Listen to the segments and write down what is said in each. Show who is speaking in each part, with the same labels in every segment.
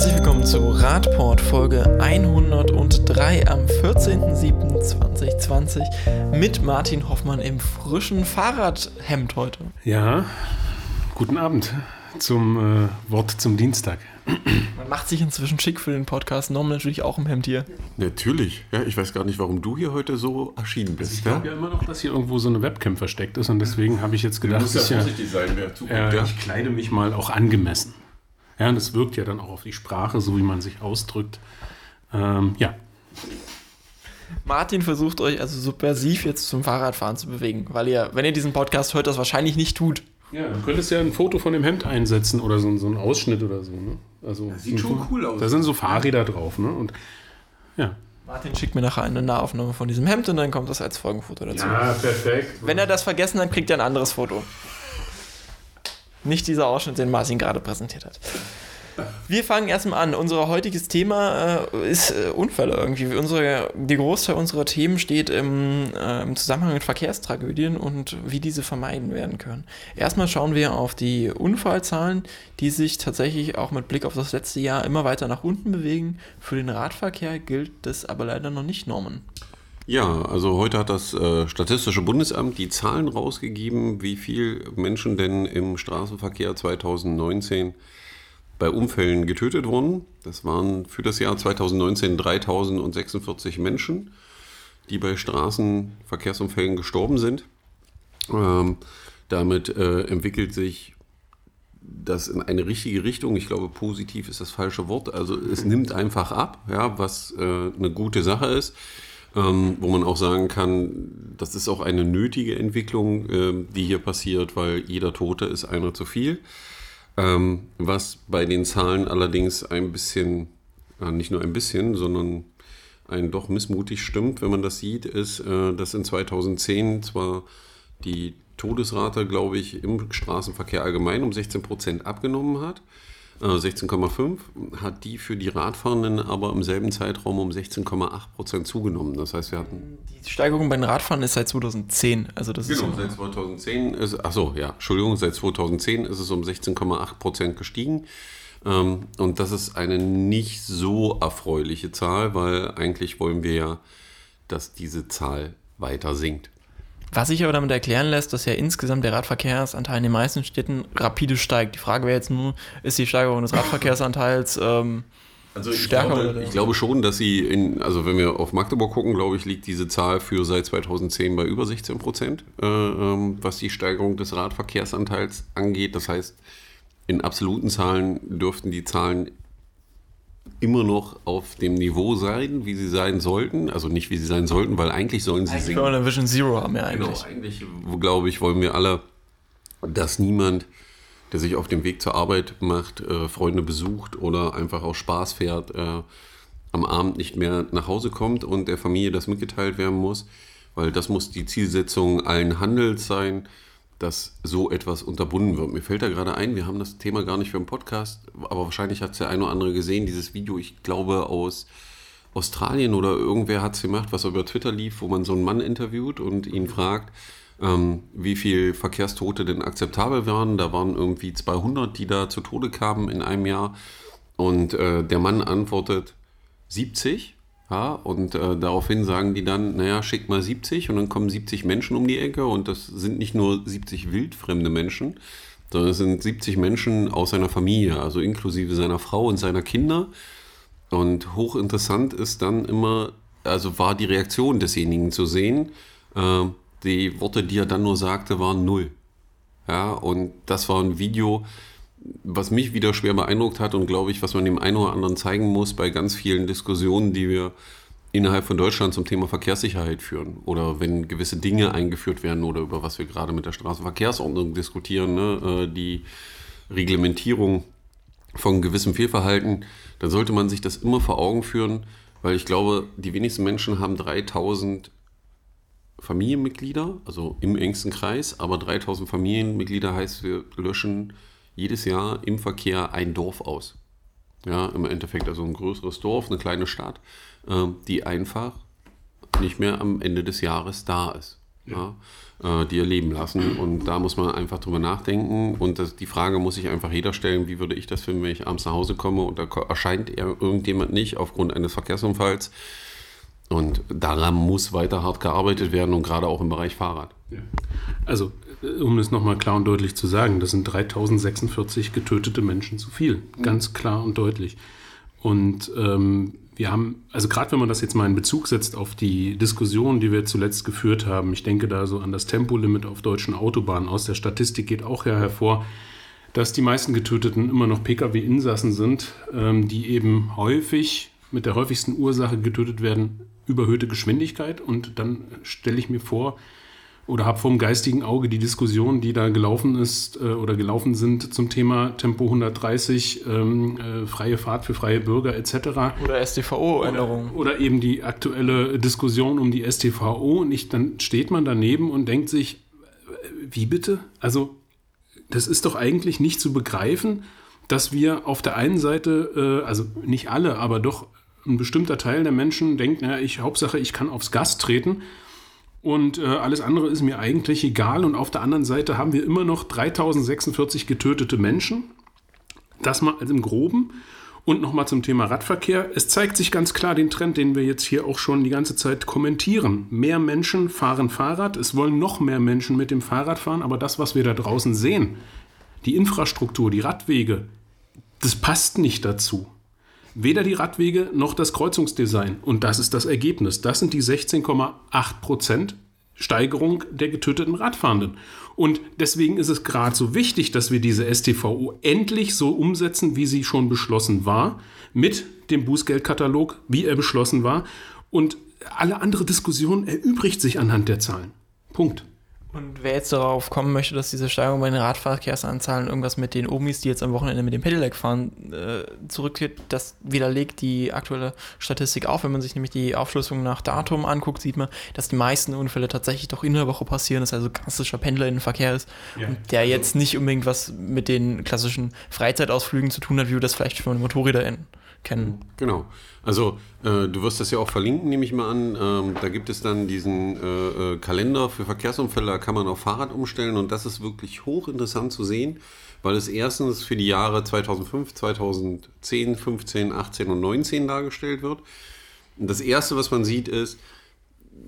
Speaker 1: Herzlich willkommen zu Radport Folge 103 am 14.07.2020 mit Martin Hoffmann im frischen Fahrradhemd heute.
Speaker 2: Ja, guten Abend zum äh, Wort zum Dienstag.
Speaker 1: Man macht sich inzwischen schick für den Podcast. Norm natürlich auch im Hemd hier.
Speaker 3: Natürlich. Ja, ich weiß gar nicht, warum du hier heute so erschienen bist.
Speaker 2: Ich glaube ja immer noch, dass hier irgendwo so eine Webcam versteckt ist und deswegen habe ich jetzt gedacht,
Speaker 3: muss ja vorsichtig sein, wer zuguckt.
Speaker 2: ja,
Speaker 3: Ja,
Speaker 2: ich kleide mich mal auch angemessen. Ja, und das wirkt ja dann auch auf die Sprache, so wie man sich ausdrückt. Ähm, ja,
Speaker 1: Martin versucht euch also subversiv jetzt zum Fahrradfahren zu bewegen, weil ihr, wenn ihr diesen Podcast hört, das wahrscheinlich nicht tut.
Speaker 2: ja, du könntest ja ein Foto von dem Hemd einsetzen oder so, so einen Ausschnitt oder so. Ne? Also,
Speaker 3: sieht schon cool aus.
Speaker 2: Da sind so Fahrräder drauf. Ne? Und ja.
Speaker 1: Martin schickt mir nachher eine Nahaufnahme von diesem Hemd und dann kommt das als Folgenfoto dazu.
Speaker 2: perfekt.
Speaker 1: Wenn er das vergessen hat, kriegt er ein anderes Foto. Nicht dieser Ausschnitt, den Martin gerade präsentiert hat. Wir fangen erstmal an. Unser heutiges Thema äh, ist äh, Unfälle irgendwie. Unsere, der Großteil unserer Themen steht im, äh, im Zusammenhang mit Verkehrstragödien und wie diese vermeiden werden können. Erstmal schauen wir auf die Unfallzahlen, die sich tatsächlich auch mit Blick auf das letzte Jahr immer weiter nach unten bewegen. Für den Radverkehr gilt das aber leider noch nicht, Norman.
Speaker 3: Ja, also heute hat das äh, Statistische Bundesamt die Zahlen rausgegeben, wie viel Menschen denn im Straßenverkehr 2019 bei Unfällen getötet wurden. Das waren für das Jahr 2019 3046 Menschen, die bei Straßenverkehrsunfällen gestorben sind. Ähm, damit äh, entwickelt sich das in eine richtige Richtung. Ich glaube, positiv ist das falsche Wort. Also es nimmt einfach ab, ja, was äh, eine gute Sache ist. Ähm, wo man auch sagen kann, das ist auch eine nötige Entwicklung, ähm, die hier passiert, weil jeder Tote ist einer zu viel. Ähm, was bei den Zahlen allerdings ein bisschen, äh, nicht nur ein bisschen, sondern ein doch missmutig stimmt, wenn man das sieht, ist, äh, dass in 2010 zwar die Todesrate, glaube ich, im Straßenverkehr allgemein um 16 Prozent abgenommen hat. Äh, 16,5 hat die für die Radfahrenden aber im selben Zeitraum um 16,8 Prozent zugenommen. Das heißt, wir hatten
Speaker 1: Die Steigerung bei den Radfahren ist seit 2010. Also das ist
Speaker 3: Genau, seit 2010 ist, ach so, ja, Entschuldigung, seit 2010 ist es um 16,8 Prozent gestiegen. Ähm, und das ist eine nicht so erfreuliche Zahl, weil eigentlich wollen wir ja, dass diese Zahl weiter sinkt.
Speaker 1: Was sich aber damit erklären lässt, dass ja insgesamt der Radverkehrsanteil in den meisten Städten rapide steigt. Die Frage wäre jetzt nur, ist die Steigerung des Radverkehrsanteils ähm,
Speaker 3: Also ich,
Speaker 1: Stärker
Speaker 3: glaube,
Speaker 1: oder-
Speaker 3: ich glaube schon, dass sie in, also wenn wir auf Magdeburg gucken, glaube ich, liegt diese Zahl für seit 2010 bei über 16 Prozent, äh, ähm, was die Steigerung des Radverkehrsanteils angeht. Das heißt, in absoluten Zahlen dürften die Zahlen immer noch auf dem Niveau sein, wie sie sein sollten. Also nicht wie sie sein sollten, weil eigentlich sollen sie
Speaker 1: wir
Speaker 3: sinken.
Speaker 1: eine Vision Zero haben ja eigentlich.
Speaker 3: Genau, eigentlich, glaube ich, wollen wir alle, dass niemand, der sich auf dem Weg zur Arbeit macht, äh, Freunde besucht oder einfach aus Spaß fährt, äh, am Abend nicht mehr nach Hause kommt und der Familie das mitgeteilt werden muss, weil das muss die Zielsetzung allen Handels sein, dass so etwas unterbunden wird. Mir fällt da gerade ein, wir haben das Thema gar nicht für einen Podcast, aber wahrscheinlich hat es der ein oder andere gesehen, dieses Video, ich glaube aus Australien oder irgendwer hat es gemacht, was über Twitter lief, wo man so einen Mann interviewt und ihn fragt, ähm, wie viel Verkehrstote denn akzeptabel waren. Da waren irgendwie 200, die da zu Tode kamen in einem Jahr. Und äh, der Mann antwortet 70. Ja, und äh, daraufhin sagen die dann, naja, schick mal 70 und dann kommen 70 Menschen um die Ecke und das sind nicht nur 70 wildfremde Menschen, sondern es sind 70 Menschen aus seiner Familie, also inklusive seiner Frau und seiner Kinder. Und hochinteressant ist dann immer, also war die Reaktion desjenigen zu sehen. Äh, die Worte, die er dann nur sagte, waren null. Ja, und das war ein Video, was mich wieder schwer beeindruckt hat und glaube ich, was man dem einen oder anderen zeigen muss bei ganz vielen Diskussionen, die wir innerhalb von Deutschland zum Thema Verkehrssicherheit führen oder wenn gewisse Dinge eingeführt werden oder über was wir gerade mit der Straßenverkehrsordnung diskutieren, ne, äh, die Reglementierung von gewissem Fehlverhalten, dann sollte man sich das immer vor Augen führen, weil ich glaube, die wenigsten Menschen haben 3000 Familienmitglieder, also im engsten Kreis, aber 3000 Familienmitglieder heißt, wir löschen jedes Jahr im Verkehr ein Dorf aus. Ja, im Endeffekt also ein größeres Dorf, eine kleine Stadt, ähm, die einfach nicht mehr am Ende des Jahres da ist. Ja, äh, die ihr Leben lassen. Und da muss man einfach drüber nachdenken. Und das, die Frage muss sich einfach jeder stellen, wie würde ich das finden, wenn ich abends nach Hause komme und da erscheint irgendjemand nicht aufgrund eines Verkehrsunfalls. Und daran muss weiter hart gearbeitet werden und gerade auch im Bereich Fahrrad.
Speaker 2: Also, äh, um es nochmal klar und deutlich zu sagen, das sind 3046 getötete Menschen zu viel. Ganz klar und deutlich. Und ähm, wir haben, also gerade wenn man das jetzt mal in Bezug setzt auf die Diskussion, die wir zuletzt geführt haben, ich denke da so an das Tempolimit auf deutschen Autobahnen. Aus der Statistik geht auch ja hervor, dass die meisten Getöteten immer noch Pkw-Insassen sind, ähm, die eben häufig mit der häufigsten Ursache getötet werden, überhöhte Geschwindigkeit. Und dann stelle ich mir vor, oder habe vom geistigen Auge die Diskussion, die da gelaufen ist äh, oder gelaufen sind zum Thema Tempo 130, ähm, äh, freie Fahrt für freie Bürger etc.
Speaker 1: Oder STVO-Änderungen.
Speaker 2: Oder, oder, eben die aktuelle Diskussion um die STVO. Und ich, dann steht man daneben und denkt sich, wie bitte? Also das ist doch eigentlich nicht zu begreifen, dass wir auf der einen Seite, äh, also nicht alle, aber doch ein bestimmter Teil der Menschen denkt, naja, ich, Hauptsache, ich kann aufs Gas treten und äh, alles andere ist mir eigentlich egal. Und auf der anderen Seite haben wir immer noch 3046 getötete Menschen. Das mal also im Groben. Und nochmal zum Thema Radverkehr. Es zeigt sich ganz klar den Trend, den wir jetzt hier auch schon die ganze Zeit kommentieren. Mehr Menschen fahren Fahrrad. Es wollen noch mehr Menschen mit dem Fahrrad fahren. Aber das, was wir da draußen sehen, die Infrastruktur, die Radwege, das passt nicht dazu. Weder die Radwege noch das Kreuzungsdesign. Und das ist das Ergebnis. Das sind die 16,8 Prozent Steigerung der getöteten Radfahrenden. Und deswegen ist es gerade so wichtig, dass wir diese STVO endlich so umsetzen, wie sie schon beschlossen war, mit dem Bußgeldkatalog, wie er beschlossen war. Und alle andere Diskussion erübrigt sich anhand der Zahlen. Punkt.
Speaker 1: Und wer jetzt darauf kommen möchte, dass diese Steigerung bei den Radverkehrsanzahlen irgendwas mit den Omis, die jetzt am Wochenende mit dem Pedelec fahren, äh, zurückgeht, das widerlegt die aktuelle Statistik auch. Wenn man sich nämlich die Aufschlüsselung nach Datum anguckt, sieht man, dass die meisten Unfälle tatsächlich doch in der Woche passieren, dass also klassischer Pendlerinnenverkehr ist ja. und der also jetzt nicht unbedingt was mit den klassischen Freizeitausflügen zu tun hat, wie wir das vielleicht von Motorräder kennen.
Speaker 3: Genau. Also äh, du wirst das ja auch verlinken, nehme ich mal an. Ähm, da gibt es dann diesen äh, äh, Kalender für Verkehrsunfälle, da kann man auf Fahrrad umstellen und das ist wirklich hochinteressant zu sehen, weil es erstens für die Jahre 2005, 2010, 15, 18 und 19 dargestellt wird. Und das Erste, was man sieht, ist,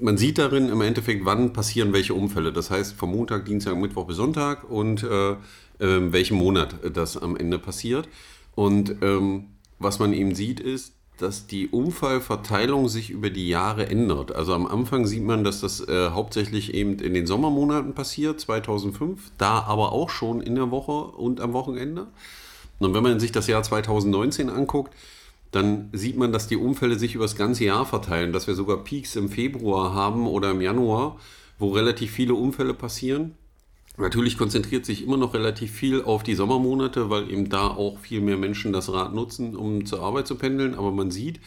Speaker 3: man sieht darin im Endeffekt, wann passieren welche Unfälle. Das heißt, vom Montag, Dienstag, Mittwoch bis Sonntag und äh, äh, welchen Monat das am Ende passiert. Und ähm, was man eben sieht, ist, dass die Unfallverteilung sich über die Jahre ändert. Also am Anfang sieht man, dass das äh, hauptsächlich eben in den Sommermonaten passiert, 2005, da aber auch schon in der Woche und am Wochenende. Und wenn man sich das Jahr 2019 anguckt, dann sieht man, dass die Unfälle sich über das ganze Jahr verteilen, dass wir sogar Peaks im Februar haben oder im Januar, wo relativ viele Unfälle passieren. Natürlich konzentriert sich immer noch relativ viel auf die Sommermonate, weil eben da auch viel mehr Menschen das Rad nutzen, um zur Arbeit zu pendeln. Aber man sieht,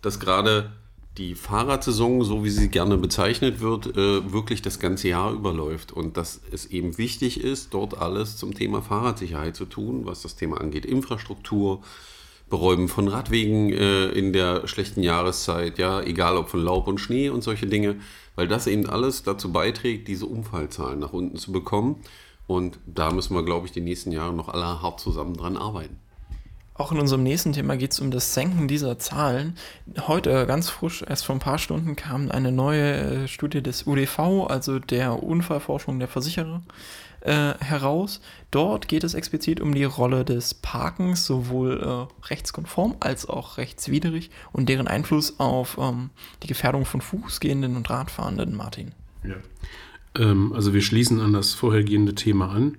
Speaker 3: dass gerade die Fahrradsaison, so wie sie gerne bezeichnet wird, äh, wirklich das ganze Jahr überläuft. Und dass es eben wichtig ist, dort alles zum Thema Fahrradsicherheit zu tun, was das Thema angeht. Infrastruktur, Beräumen von Radwegen äh, in der schlechten Jahreszeit, ja, egal ob von Laub und Schnee und solche Dinge weil das eben alles dazu beiträgt, diese Unfallzahlen nach unten zu bekommen. Und da müssen wir, glaube ich, die nächsten Jahre noch alle hart zusammen dran arbeiten.
Speaker 1: Auch in unserem nächsten Thema geht es um das Senken dieser Zahlen. Heute ganz frisch, erst vor ein paar Stunden, kam eine neue äh, Studie des UDV, also der Unfallforschung der Versicherer, äh, heraus. Dort geht es explizit um die Rolle des Parkens, sowohl äh, rechtskonform als auch rechtswidrig und deren Einfluss auf ähm, die Gefährdung von Fußgehenden und Radfahrenden, Martin.
Speaker 2: Ja. Ähm, also wir schließen an das vorhergehende Thema an.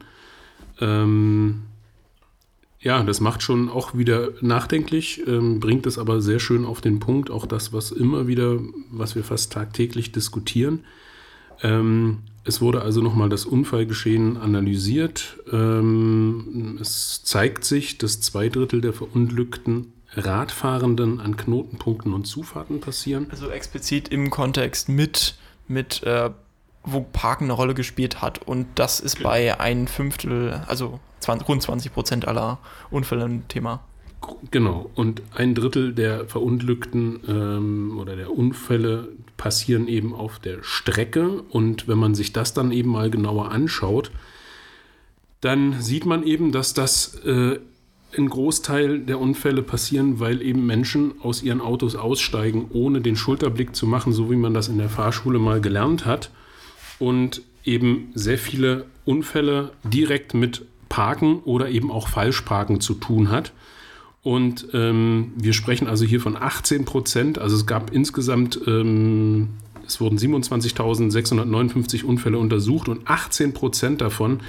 Speaker 2: Ähm, ja, das macht schon auch wieder nachdenklich, ähm, bringt es aber sehr schön auf den Punkt, auch das, was immer wieder, was wir fast tagtäglich diskutieren. Ähm, es wurde also nochmal das Unfallgeschehen analysiert. Ähm, es zeigt sich, dass zwei Drittel der verunglückten Radfahrenden an Knotenpunkten und Zufahrten passieren.
Speaker 1: Also explizit im Kontext mit, mit äh, wo Parken eine Rolle gespielt hat. Und das ist bei ein Fünftel, also 20, rund 20 Prozent aller Unfälle ein Thema.
Speaker 2: Genau. Und ein Drittel der Verunglückten ähm, oder der Unfälle passieren eben auf der Strecke. Und wenn man sich das dann eben mal genauer anschaut, dann sieht man eben, dass das äh, ein Großteil der Unfälle passieren, weil eben Menschen aus ihren Autos aussteigen, ohne den Schulterblick zu machen, so wie man das in der Fahrschule mal gelernt hat. Und eben sehr viele Unfälle direkt mit Parken oder eben auch Falschparken zu tun hat. Und ähm, wir sprechen also hier von 18 Prozent. Also es gab insgesamt, ähm, es wurden 27.659 Unfälle untersucht und 18 Prozent davon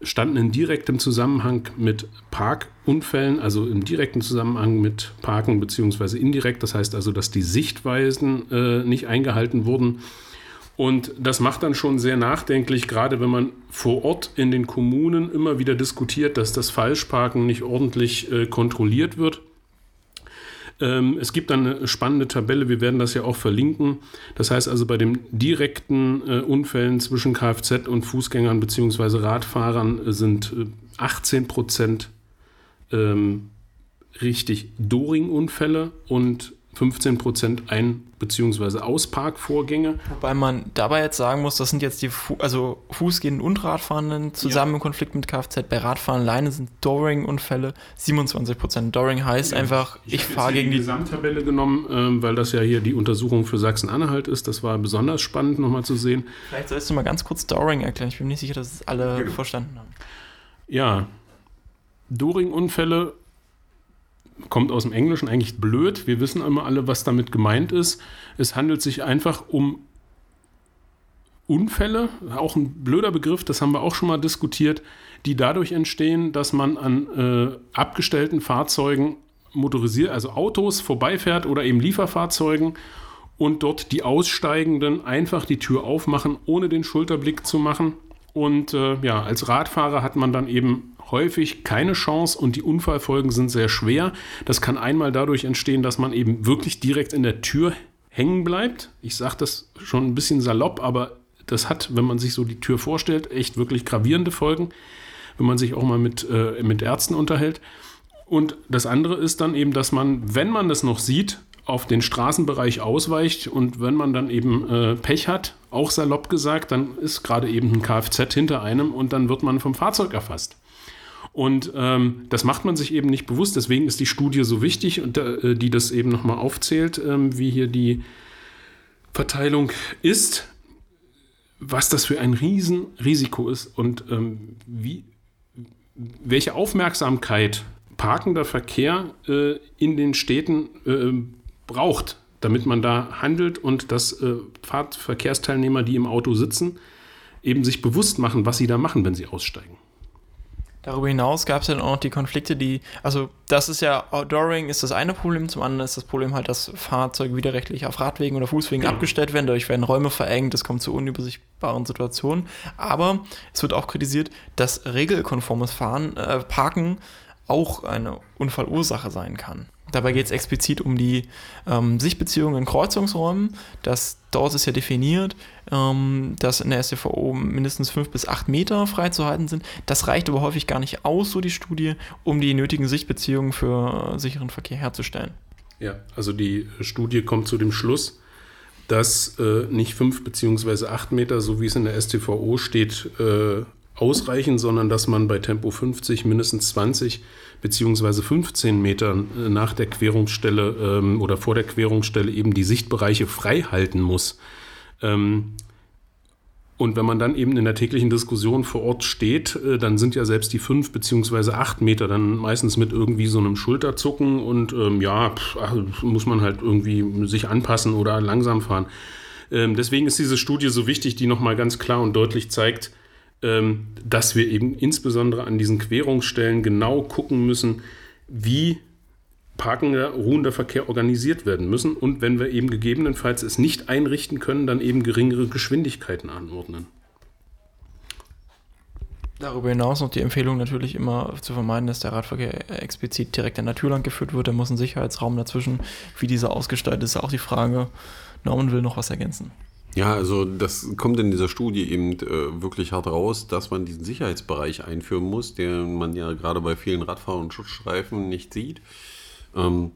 Speaker 2: standen in direktem Zusammenhang mit Parkunfällen, also im direkten Zusammenhang mit Parken beziehungsweise indirekt. Das heißt also, dass die Sichtweisen äh, nicht eingehalten wurden. Und das macht dann schon sehr nachdenklich, gerade wenn man vor Ort in den Kommunen immer wieder diskutiert, dass das Falschparken nicht ordentlich äh, kontrolliert wird. Ähm, es gibt dann eine spannende Tabelle, wir werden das ja auch verlinken. Das heißt also, bei den direkten äh, Unfällen zwischen Kfz und Fußgängern bzw. Radfahrern sind äh, 18 Prozent ähm, richtig Doring-Unfälle und 15 Prozent Ein- bzw. Ausparkvorgänge.
Speaker 1: Wobei man dabei jetzt sagen muss, das sind jetzt die Fu also Fußgehenden und Radfahrenden zusammen ja. im Konflikt mit Kfz. Bei Radfahren alleine sind Doring-Unfälle 27 Prozent. Doring heißt ja. einfach, ich, ich fahre gegen die
Speaker 2: Gesamttabelle genommen, ähm, weil das ja hier die Untersuchung für Sachsen-Anhalt ist. Das war besonders spannend nochmal zu sehen.
Speaker 1: Vielleicht sollst du mal ganz kurz Doring erklären. Ich bin nicht sicher, dass es alle ja. verstanden haben.
Speaker 2: Ja, Doring-Unfälle kommt aus dem Englischen eigentlich blöd. Wir wissen immer alle, was damit gemeint ist. Es handelt sich einfach um Unfälle, auch ein blöder Begriff, das haben wir auch schon mal diskutiert, die dadurch entstehen, dass man an äh, abgestellten Fahrzeugen motorisiert, also Autos vorbeifährt oder eben Lieferfahrzeugen und dort die Aussteigenden einfach die Tür aufmachen, ohne den Schulterblick zu machen. Und äh, ja, als Radfahrer hat man dann eben häufig keine Chance und die Unfallfolgen sind sehr schwer. Das kann einmal dadurch entstehen, dass man eben wirklich direkt in der Tür hängen bleibt. Ich sage das schon ein bisschen salopp, aber das hat, wenn man sich so die Tür vorstellt, echt wirklich gravierende Folgen, wenn man sich auch mal mit, äh, mit Ärzten unterhält. Und das andere ist dann eben, dass man, wenn man das noch sieht, auf den Straßenbereich ausweicht und wenn man dann eben äh, Pech hat, auch salopp gesagt, dann ist gerade eben ein Kfz hinter einem und dann wird man vom Fahrzeug erfasst. Und ähm, das macht man sich eben nicht bewusst. Deswegen ist die Studie so wichtig, und, äh, die das eben nochmal aufzählt, ähm, wie hier die Verteilung ist, was das für ein Riesenrisiko ist und ähm, wie, welche Aufmerksamkeit parkender Verkehr äh, in den Städten äh, braucht, damit man da handelt und dass äh, Fahrverkehrsteilnehmer, die im Auto sitzen, eben sich bewusst machen, was sie da machen, wenn sie aussteigen.
Speaker 1: Darüber hinaus gab es dann auch noch die Konflikte, die, also das ist ja, Outdooring ist das eine Problem, zum anderen ist das Problem halt, dass Fahrzeuge widerrechtlich auf Radwegen oder Fußwegen abgestellt werden, dadurch werden Räume verengt, es kommt zu unübersichtbaren Situationen. Aber es wird auch kritisiert, dass regelkonformes Fahren, äh, Parken auch eine Unfallursache sein kann. Dabei geht es explizit um die ähm, Sichtbeziehungen in Kreuzungsräumen. Das, dort ist ja definiert, ähm, dass in der STVO mindestens fünf bis acht Meter freizuhalten sind. Das reicht aber häufig gar nicht aus, so die Studie, um die nötigen Sichtbeziehungen für äh, sicheren Verkehr herzustellen.
Speaker 2: Ja, also die Studie kommt zu dem Schluss, dass äh, nicht fünf beziehungsweise acht Meter, so wie es in der STVO steht, äh, ausreichen, sondern dass man bei Tempo 50 mindestens 20 beziehungsweise 15 Metern äh, nach der Querungsstelle ähm, oder vor der Querungsstelle eben die Sichtbereiche frei halten muss. Ähm, und wenn man dann eben in der täglichen Diskussion vor Ort steht, äh, dann sind ja selbst die fünf beziehungsweise acht Meter dann meistens mit irgendwie so einem Schulterzucken und ähm, ja, pff, muss man halt irgendwie sich anpassen oder langsam fahren. Ähm, deswegen ist diese Studie so wichtig, die nochmal ganz klar und deutlich zeigt, dass wir eben insbesondere an diesen Querungsstellen genau gucken müssen, wie parkender, ruhender Verkehr organisiert werden müssen und wenn wir eben gegebenenfalls es nicht einrichten können, dann eben geringere Geschwindigkeiten anordnen.
Speaker 1: Darüber hinaus noch die Empfehlung natürlich immer zu vermeiden, dass der Radverkehr explizit direkt an lang geführt wird. Da muss ein Sicherheitsraum dazwischen. Wie dieser ausgestaltet ist, auch die Frage. Norman will noch was ergänzen.
Speaker 3: Ja, also das kommt in dieser Studie eben äh, wirklich hart raus, dass man diesen Sicherheitsbereich einführen muss, den man ja gerade bei vielen Radfahrern und Schutzstreifen nicht sieht. Ähm,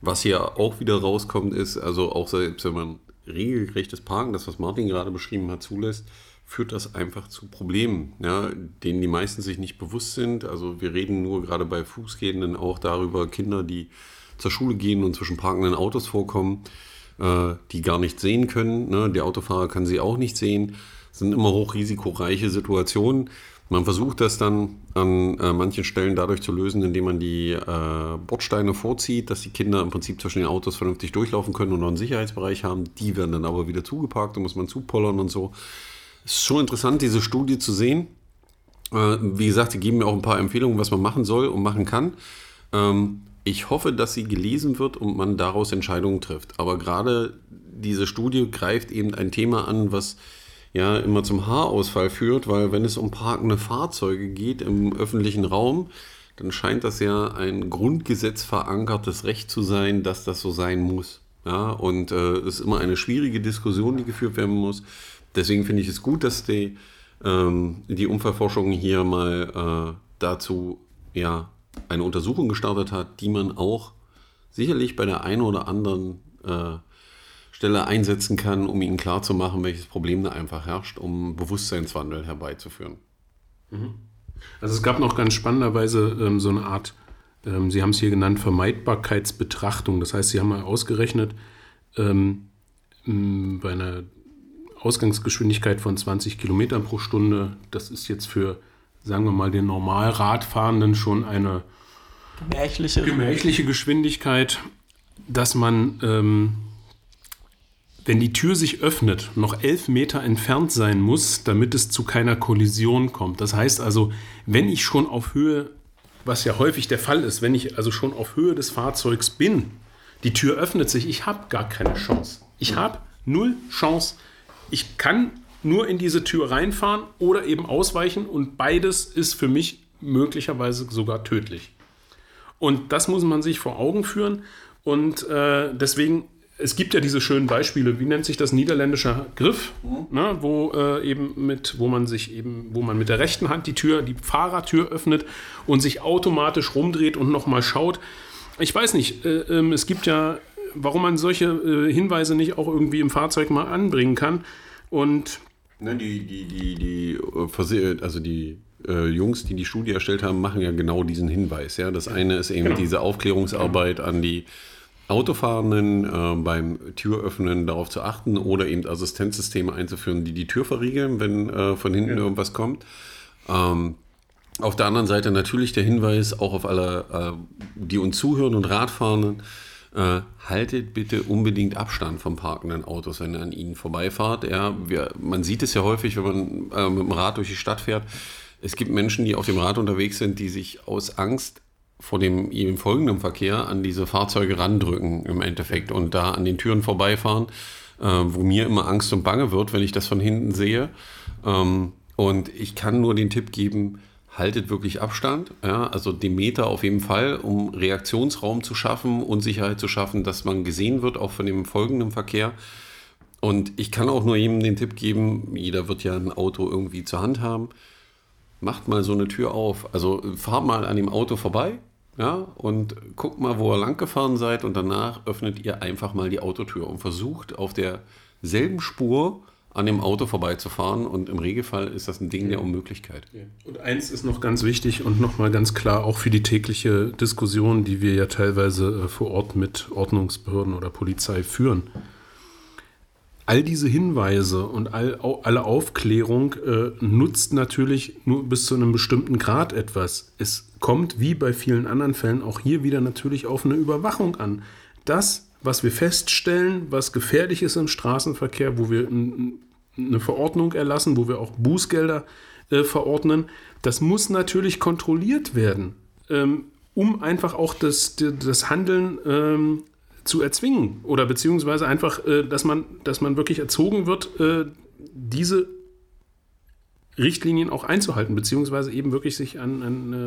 Speaker 3: was hier auch wieder rauskommt, ist, also auch selbst wenn man regelgerechtes Parken, das was Martin gerade beschrieben hat, zulässt, führt das einfach zu Problemen, ja, denen die meisten sich nicht bewusst sind. Also wir reden nur gerade bei Fußgehenden auch darüber, Kinder, die zur Schule gehen und zwischen parkenden Autos vorkommen äh, die gar nicht sehen können. Ne? Der Autofahrer kann sie auch nicht sehen. Das sind immer hochrisikoreiche Situationen. Man versucht das dann an äh, manchen Stellen dadurch zu lösen, indem man die äh, Bordsteine vorzieht, dass die Kinder im Prinzip zwischen den Autos vernünftig durchlaufen können und noch einen Sicherheitsbereich haben. Die werden dann aber wieder zugeparkt, da muss man zupollern und so. Es ist schon interessant, diese Studie zu sehen. Äh, wie gesagt, sie geben mir auch ein paar Empfehlungen, was man machen soll und machen kann. Ähm, ich hoffe, dass sie gelesen wird und man daraus Entscheidungen trifft. Aber gerade diese Studie greift eben ein Thema an, was ja immer zum Haarausfall führt, weil wenn es um parkende Fahrzeuge geht im öffentlichen Raum, dann scheint das ja ein Grundgesetz verankertes Recht zu sein, dass das so sein muss. Ja, und äh, es ist immer eine schwierige Diskussion, die geführt werden muss. Deswegen finde ich es gut, dass die, ähm, die Unfallforschung hier mal äh, dazu ja, eine Untersuchung gestartet hat, die man auch sicherlich bei der einen oder anderen äh, Stelle einsetzen kann, um ihnen klarzumachen, welches Problem da einfach herrscht, um Bewusstseinswandel herbeizuführen.
Speaker 2: Mhm. Also es gab noch ganz spannenderweise ähm, so eine Art, ähm, Sie haben es hier genannt, Vermeidbarkeitsbetrachtung. Das heißt, Sie haben mal ausgerechnet, ähm, bei einer Ausgangsgeschwindigkeit von 20 Kilometern pro Stunde, das ist jetzt für sagen wir mal, den Normalradfahrenden schon eine
Speaker 1: gemächliche,
Speaker 2: gemächliche Geschwindigkeit, dass man, ähm, wenn die Tür sich öffnet, noch elf Meter entfernt sein muss, damit es zu keiner Kollision kommt. Das heißt also, wenn ich schon auf Höhe, was ja häufig der Fall ist, wenn ich also schon auf Höhe des Fahrzeugs bin, die Tür öffnet sich, ich habe gar keine Chance. Ich habe null Chance. Ich kann nur in diese Tür reinfahren oder eben ausweichen und beides ist für mich möglicherweise sogar tödlich. Und das muss man sich vor Augen führen und äh, deswegen es gibt ja diese schönen Beispiele, wie nennt sich das niederländischer Griff, mhm. ne, wo äh, eben mit, wo man sich eben, wo man mit der rechten Hand die Tür, die Fahrertür öffnet und sich automatisch rumdreht und nochmal schaut. Ich weiß nicht, äh, äh, es gibt ja, warum man solche äh, Hinweise nicht auch irgendwie im Fahrzeug mal anbringen kann. Und
Speaker 3: Ne, die, die, die, die, äh, also die äh, Jungs, die die Studie erstellt haben, machen ja genau diesen Hinweis. Ja? Das eine ist eben genau. diese Aufklärungsarbeit an die Autofahrenden äh, beim Türöffnen darauf zu achten oder eben Assistenzsysteme einzuführen, die die Tür verriegeln, wenn äh, von hinten ja. irgendwas kommt. Ähm, auf der anderen Seite natürlich der Hinweis auch auf alle, äh, die uns zuhören und Radfahrenden, äh, haltet bitte unbedingt Abstand vom parkenden Autos, wenn ihr an ihnen vorbeifahrt. Ja, wir, man sieht es ja häufig, wenn man äh, mit dem Rad durch die Stadt fährt. Es gibt Menschen, die auf dem Rad unterwegs sind, die sich aus Angst vor dem ihm folgenden Verkehr an diese Fahrzeuge randrücken im Endeffekt und da an den Türen vorbeifahren, äh, wo mir immer Angst und Bange wird, wenn ich das von hinten sehe. Ähm, und ich kann nur den Tipp geben, haltet wirklich Abstand. Ja, also den Meter auf jeden Fall, um Reaktionsraum zu schaffen und Sicherheit zu schaffen, dass man gesehen wird, auch von dem folgenden Verkehr. Und ich kann auch nur jedem den Tipp geben, jeder wird ja ein Auto irgendwie zur Hand haben. Macht mal so eine Tür auf. Also fahrt mal an dem Auto vorbei, ja, und guckt mal, wo ihr lang gefahren seid und danach öffnet ihr einfach mal die Autotür und versucht auf derselben Spur an dem Auto vorbeizufahren und im Regelfall ist das ein Ding der Unmöglichkeit.
Speaker 2: Und eins ist noch ganz wichtig und nochmal ganz klar auch für die tägliche Diskussion, die wir ja teilweise äh, vor Ort mit Ordnungsbehörden oder Polizei führen. All diese Hinweise und all, alle Aufklärung äh, nutzt natürlich nur bis zu einem bestimmten Grad etwas. Es kommt wie bei vielen anderen Fällen auch hier wieder natürlich auf eine Überwachung an. Das was wir feststellen, was gefährlich ist im Straßenverkehr, wo wir eine Verordnung erlassen, wo wir auch Bußgelder äh, verordnen, das muss natürlich kontrolliert werden, ähm, um einfach auch das, das Handeln ähm, zu erzwingen oder beziehungsweise einfach, äh, dass, man, dass man wirklich erzogen wird, äh, diese Richtlinien auch einzuhalten, beziehungsweise eben wirklich sich an, an, äh,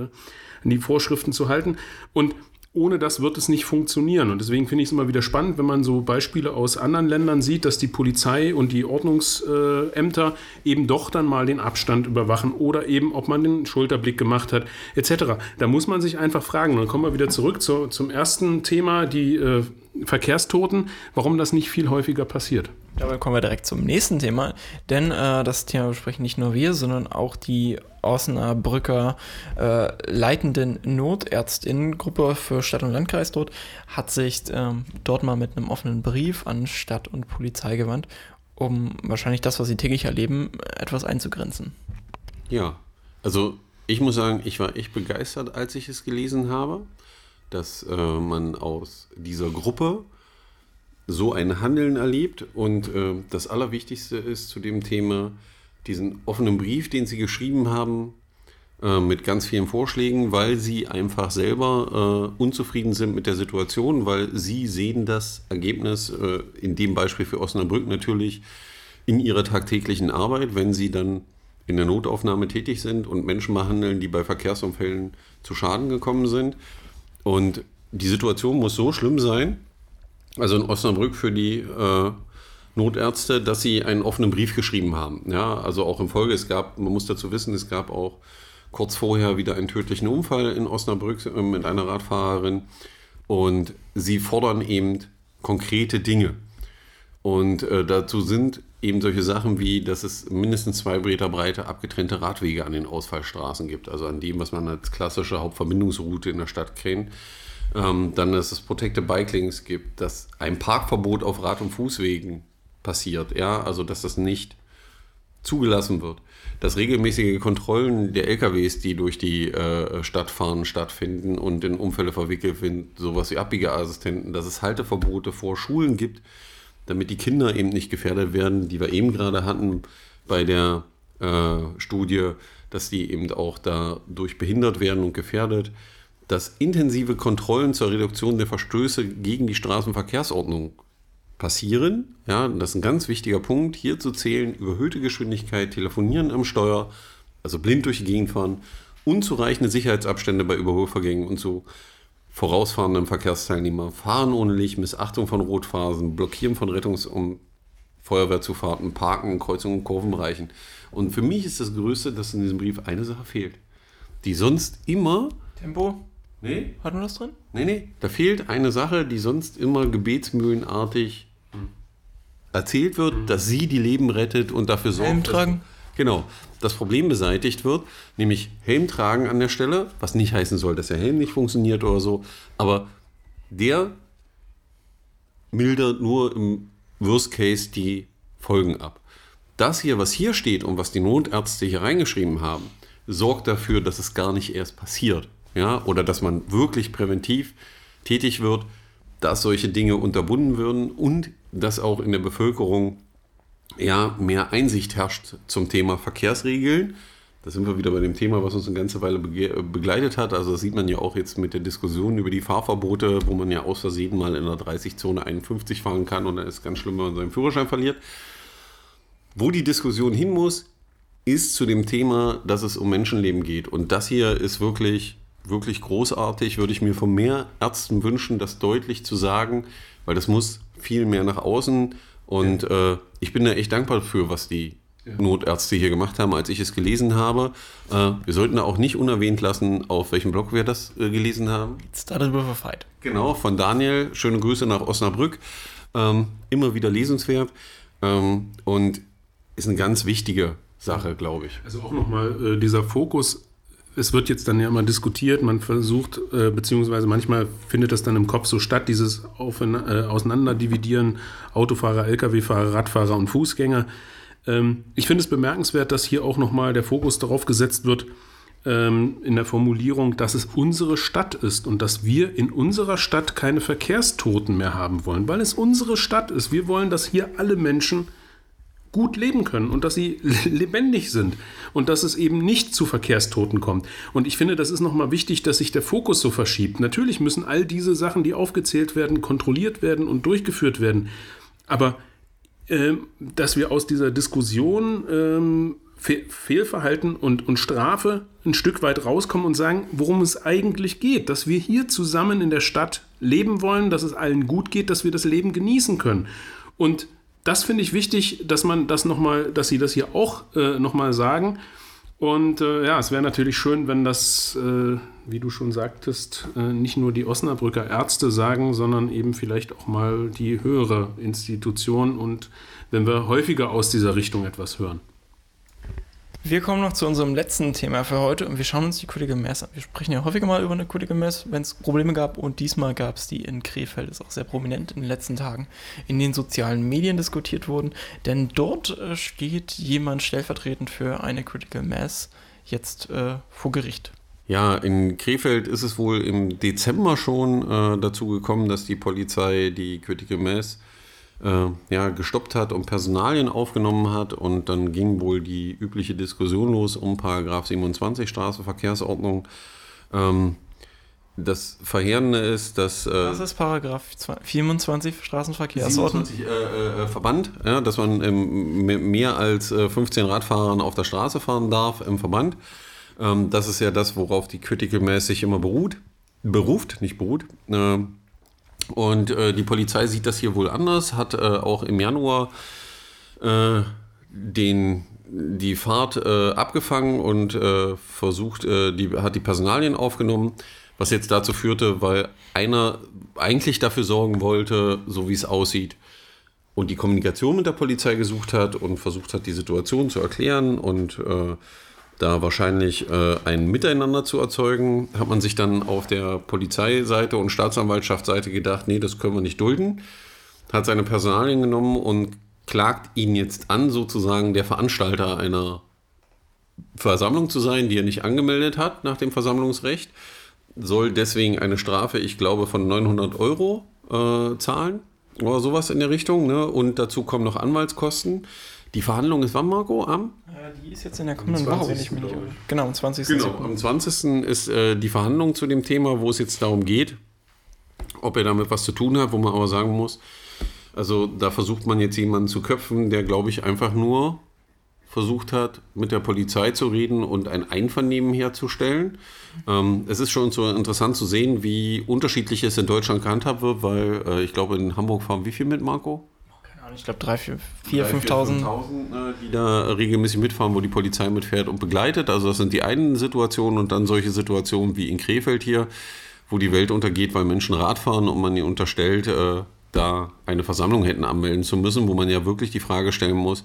Speaker 2: an die Vorschriften zu halten. Und ohne das wird es nicht funktionieren. Und deswegen finde ich es immer wieder spannend, wenn man so Beispiele aus anderen Ländern sieht, dass die Polizei und die Ordnungsämter eben doch dann mal den Abstand überwachen oder eben, ob man den Schulterblick gemacht hat, etc. Da muss man sich einfach fragen. Und dann kommen wir wieder zurück zu, zum ersten Thema, die äh, Verkehrstoten, warum das nicht viel häufiger passiert.
Speaker 1: Dabei kommen wir direkt zum nächsten Thema, denn äh, das Thema besprechen nicht nur wir, sondern auch die Osnabrücker äh, leitenden Notärztinnengruppe für Stadt und Landkreis dort hat sich ähm, dort mal mit einem offenen Brief an Stadt und Polizei gewandt, um wahrscheinlich das, was sie täglich erleben, etwas einzugrenzen.
Speaker 3: Ja, also ich muss sagen, ich war echt begeistert, als ich es gelesen habe, dass äh, man aus dieser Gruppe so ein Handeln erlebt. Und äh, das Allerwichtigste ist zu dem Thema diesen offenen Brief, den Sie geschrieben haben, äh, mit ganz vielen Vorschlägen, weil Sie einfach selber äh, unzufrieden sind mit der Situation, weil Sie sehen das Ergebnis äh, in dem Beispiel für Osnabrück natürlich in Ihrer tagtäglichen Arbeit, wenn Sie dann in der Notaufnahme tätig sind und Menschen behandeln, die bei Verkehrsunfällen zu Schaden gekommen sind. Und die Situation muss so schlimm sein, also in Osnabrück für die äh, Notärzte, dass sie einen offenen Brief geschrieben haben. Ja, also auch in Folge, es gab, man muss dazu wissen, es gab auch kurz vorher wieder einen tödlichen Unfall in Osnabrück äh, mit einer Radfahrerin und sie fordern eben konkrete Dinge. Und äh, dazu sind eben solche Sachen wie, dass es mindestens zwei Meter breite abgetrennte Radwege an den Ausfallstraßen gibt, also an dem, was man als klassische Hauptverbindungsroute in der Stadt kennt. Ähm, dann, dass es Protected Bike Links gibt, dass ein Parkverbot auf Rad- und Fußwegen passiert, ja, also dass das nicht zugelassen wird. Dass regelmäßige Kontrollen der LKWs, die durch die äh, Stadt fahren, stattfinden und in Unfälle verwickelt sind, sowas wie Abbiegeassistenten, dass es Halteverbote vor Schulen gibt, damit die Kinder eben nicht gefährdet werden, die wir eben gerade hatten bei der äh, Studie, dass die eben auch dadurch behindert werden und gefährdet dass intensive Kontrollen zur Reduktion der Verstöße gegen die Straßenverkehrsordnung passieren. Ja, das ist ein ganz wichtiger Punkt. Hier zu zählen, überhöhte Geschwindigkeit, Telefonieren am Steuer, also blind durch die Gegend fahren, unzureichende Sicherheitsabstände bei Überholvergängen und so vorausfahrenden Verkehrsteilnehmer, Fahren ohne Licht, Missachtung von Rotphasen, Blockieren von Rettungs- und Feuerwehrzufahrten, Parken, Kreuzungen und Kurvenbereichen. Und für mich ist das Größte, dass in diesem Brief eine Sache fehlt, die sonst immer
Speaker 1: Tempo?
Speaker 3: Nee.
Speaker 1: Hat man das drin?
Speaker 3: Nee, nee. Da fehlt eine Sache, die sonst immer gebetsmühlenartig erzählt wird, dass sie die Leben rettet und dafür sorgt.
Speaker 1: Helm tragen?
Speaker 3: Dass, genau. Das Problem beseitigt wird, nämlich Helm tragen an der Stelle, was nicht heißen soll, dass der Helm nicht funktioniert oder so, aber der mildert nur im Worst Case die Folgen ab. Das hier, was hier steht und was die Notärzte hier reingeschrieben haben, sorgt dafür, dass es gar nicht erst passiert ja, oder dass man wirklich präventiv tätig wird, dass solche Dinge unterbunden würden und dass auch in der Bevölkerung ja, mehr Einsicht herrscht zum Thema Verkehrsregeln. Da sind wir wieder bei dem Thema, was uns eine ganze Weile begleitet hat. Also das sieht man ja auch jetzt mit der Diskussion über die Fahrverbote, wo man ja aus Versehen mal in der 30-Zone 51 fahren kann und dann ist es ganz schlimm, wenn man seinen Führerschein verliert. Wo die Diskussion hin muss, ist zu dem Thema, dass es um Menschenleben geht. Und das hier ist wirklich wirklich großartig, würde ich mir von mehr Ärzten wünschen, das deutlich zu sagen, weil das muss viel mehr nach außen. Und ja. äh, ich bin da echt dankbar für, was die ja. Notärzte hier gemacht haben, als ich es gelesen habe. Äh, wir sollten da auch nicht unerwähnt lassen, auf welchem Blog wir das äh, gelesen haben.
Speaker 1: Started with a Fight.
Speaker 3: Genau, von Daniel. Schöne Grüße nach Osnabrück. Ähm, immer wieder lesenswert. Ähm, und ist eine ganz wichtige Sache, glaube ich.
Speaker 2: Also auch nochmal äh, dieser Fokus es wird jetzt dann ja immer diskutiert, man versucht, äh, beziehungsweise manchmal findet das dann im Kopf so statt, dieses Auf äh, Auseinanderdividieren Autofahrer, Lkw-Fahrer, Radfahrer und Fußgänger. Ähm, ich finde es bemerkenswert, dass hier auch nochmal der Fokus darauf gesetzt wird, ähm, in der Formulierung, dass es unsere Stadt ist und dass wir in unserer Stadt keine Verkehrstoten mehr haben wollen, weil es unsere Stadt ist. Wir wollen, dass hier alle Menschen gut leben können und dass sie lebendig sind und dass es eben nicht zu Verkehrstoten kommt. Und ich finde, das ist nochmal wichtig, dass sich der Fokus so verschiebt. Natürlich müssen all diese Sachen, die aufgezählt werden, kontrolliert werden und durchgeführt werden. Aber äh, dass wir aus dieser Diskussion ähm, Fe Fehlverhalten und, und Strafe ein Stück weit rauskommen und sagen, worum es eigentlich geht. Dass wir hier zusammen in der Stadt leben wollen, dass es allen gut geht, dass wir das Leben genießen können. Und das finde ich wichtig, dass man das nochmal, dass Sie das hier auch äh, nochmal sagen. Und äh, ja, es wäre natürlich schön, wenn das, äh, wie du schon sagtest, äh, nicht nur die Osnabrücker Ärzte sagen, sondern eben vielleicht auch mal die höhere Institution und wenn wir häufiger aus dieser Richtung etwas hören.
Speaker 1: Wir kommen noch zu unserem letzten Thema für heute und wir schauen uns die Critical Mass an. Wir sprechen ja häufiger mal über eine Critical Mass, wenn es Probleme gab und diesmal gab es die in Krefeld, ist auch sehr prominent in den letzten Tagen in den sozialen Medien diskutiert wurden, denn dort äh, steht jemand stellvertretend für eine Critical Mass jetzt äh, vor Gericht.
Speaker 3: Ja, in Krefeld ist es wohl im Dezember schon äh, dazu gekommen, dass die Polizei die Critical Mass äh, ja, gestoppt hat und Personalien aufgenommen hat. Und dann ging wohl die übliche Diskussion los um Paragraph 27 Straßenverkehrsordnung. Ähm, das Verheerende ist, dass. Äh,
Speaker 1: Was ist Paragraph 24 Straßenverkehrsordnung?
Speaker 3: 27 äh, äh, Verband, ja, dass man ähm, mehr als 15 Radfahrern auf der Straße fahren darf im Verband. Ähm, das ist ja das, worauf die Critical Mass sich immer beruht. Beruft, nicht beruht. Ähm, und äh, die Polizei sieht das hier wohl anders, hat äh, auch im Januar äh, den, die Fahrt äh, abgefangen und äh, versucht, äh, die, hat die Personalien aufgenommen, was jetzt dazu führte, weil einer eigentlich dafür sorgen wollte, so wie es aussieht, und die Kommunikation mit der Polizei gesucht hat und versucht hat, die Situation zu erklären und da wahrscheinlich äh, ein Miteinander zu erzeugen, hat man sich dann auf der Polizeiseite und Staatsanwaltschaftsseite gedacht, nee, das können wir nicht dulden, hat seine Personalien genommen und klagt ihn jetzt an, sozusagen der Veranstalter einer Versammlung zu sein, die er nicht angemeldet hat nach dem Versammlungsrecht, soll deswegen eine Strafe, ich glaube, von 900 Euro äh, zahlen oder sowas in der Richtung. Ne? Und dazu kommen noch Anwaltskosten. Die Verhandlung ist wann, Marco? Am?
Speaker 1: die ist jetzt in der kommenden Woche, wenn ich mich nicht. Genau, am 20.
Speaker 3: Genau, am 20. ist äh, die Verhandlung zu dem Thema, wo es jetzt darum geht, ob er damit was zu tun hat, wo man aber sagen muss, also da versucht man jetzt jemanden zu köpfen, der, glaube ich, einfach nur versucht hat, mit der Polizei zu reden und ein Einvernehmen herzustellen. Ähm, es ist schon so interessant zu sehen, wie unterschiedlich es in Deutschland gehandhabt wird, weil äh, ich glaube, in Hamburg fahren wie viel mit, Marco?
Speaker 1: Ich glaube 3, 4, 5.000.
Speaker 3: die da regelmäßig mitfahren, wo die Polizei mitfährt und begleitet. Also das sind die einen Situationen und dann solche Situationen wie in Krefeld hier, wo die Welt untergeht, weil Menschen Rad fahren und man ihr unterstellt, äh, da eine Versammlung hätten anmelden zu müssen, wo man ja wirklich die Frage stellen muss,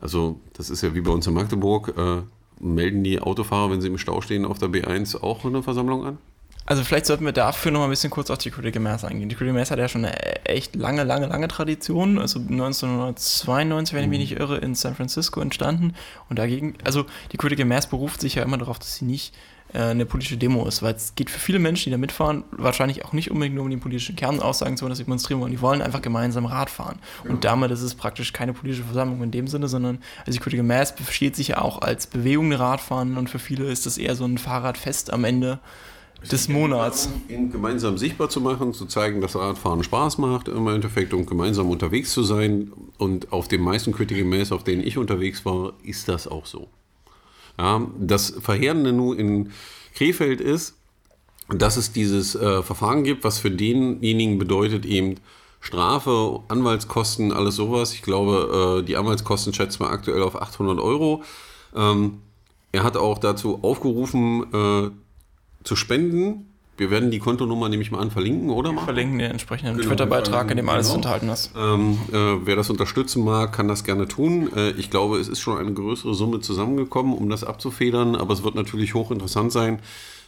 Speaker 3: also das ist ja wie bei uns in Magdeburg, äh, melden die Autofahrer, wenn sie im Stau stehen auf der B1, auch eine Versammlung an?
Speaker 1: Also vielleicht sollten wir dafür noch mal ein bisschen kurz auf die Critical Mass eingehen. Die Critical Mass hat ja schon eine echt lange, lange, lange Tradition. Also 1992, wenn ich mich nicht irre, in San Francisco entstanden. Und dagegen, also die Critical Mass beruft sich ja immer darauf, dass sie nicht äh, eine politische Demo ist, weil es geht für viele Menschen, die da mitfahren, wahrscheinlich auch nicht unbedingt nur um die politischen Kernaussagen zu, dass sie demonstrieren wollen. Die wollen einfach gemeinsam Rad fahren. Ja. Und damit ist es praktisch keine politische Versammlung in dem Sinne, sondern also die Critical Mass besteht sich ja auch als Bewegung Radfahren und für viele ist das eher so ein Fahrradfest am Ende des Monats.
Speaker 3: Ihn gemeinsam sichtbar zu machen, zu zeigen, dass Radfahren Spaß macht im Endeffekt und gemeinsam unterwegs zu sein. Und auf den meisten Critical Mass, auf denen ich unterwegs war, ist das auch so. Ja, das Verheerende nur in Krefeld ist, dass es dieses äh, Verfahren gibt, was für denjenigen bedeutet eben Strafe, Anwaltskosten, alles sowas. Ich glaube, äh, die Anwaltskosten schätzt man aktuell auf 800 Euro. Ähm, er hat auch dazu aufgerufen, äh, zu spenden. Wir werden die Kontonummer, nehme ich mal an, verlinken, oder?
Speaker 1: Wir verlinken den entsprechenden genau, Twitter-Beitrag, in dem alles genau. enthalten ist.
Speaker 3: Ähm, äh, wer das unterstützen mag, kann das gerne tun. Äh, ich glaube, es ist schon eine größere Summe zusammengekommen, um das abzufedern. Aber es wird natürlich hochinteressant sein,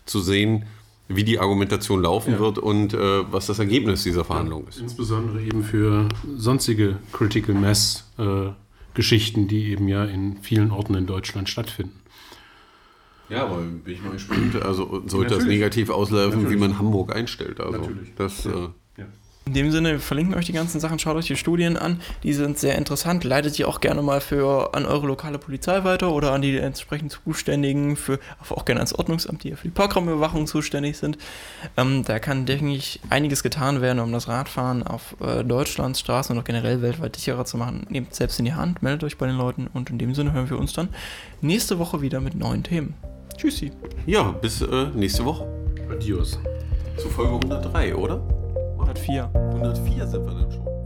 Speaker 3: zu sehen, wie die Argumentation laufen ja. wird und äh, was das Ergebnis dieser Verhandlung ist.
Speaker 2: Insbesondere eben für sonstige Critical Mass äh, Geschichten, die eben ja in vielen Orten in Deutschland stattfinden.
Speaker 3: Ja, aber bin ich mal gespannt. Also sollte das negativ auslaufen, Natürlich. wie man Hamburg einstellt. Also
Speaker 2: Natürlich.
Speaker 3: Das, ja. Äh, ja.
Speaker 1: In dem Sinne, wir verlinken euch die ganzen Sachen, schaut euch die Studien an, die sind sehr interessant. Leitet sie auch gerne mal für an eure lokale Polizei weiter oder an die entsprechend Zuständigen, für auch gerne ans Ordnungsamt, die ja für die Parkraumüberwachung zuständig sind. Ähm, da kann definitiv einiges getan werden, um das Radfahren auf äh, Deutschlands Straßen und auch generell weltweit sicherer zu machen. Nehmt selbst in die Hand, meldet euch bei den Leuten und in dem Sinne hören wir uns dann nächste Woche wieder mit neuen Themen. Tschüssi.
Speaker 3: Ja, bis äh, nächste Woche.
Speaker 2: Adios.
Speaker 3: Zu Folge 103, oder?
Speaker 1: 104.
Speaker 3: 104 sind wir dann schon.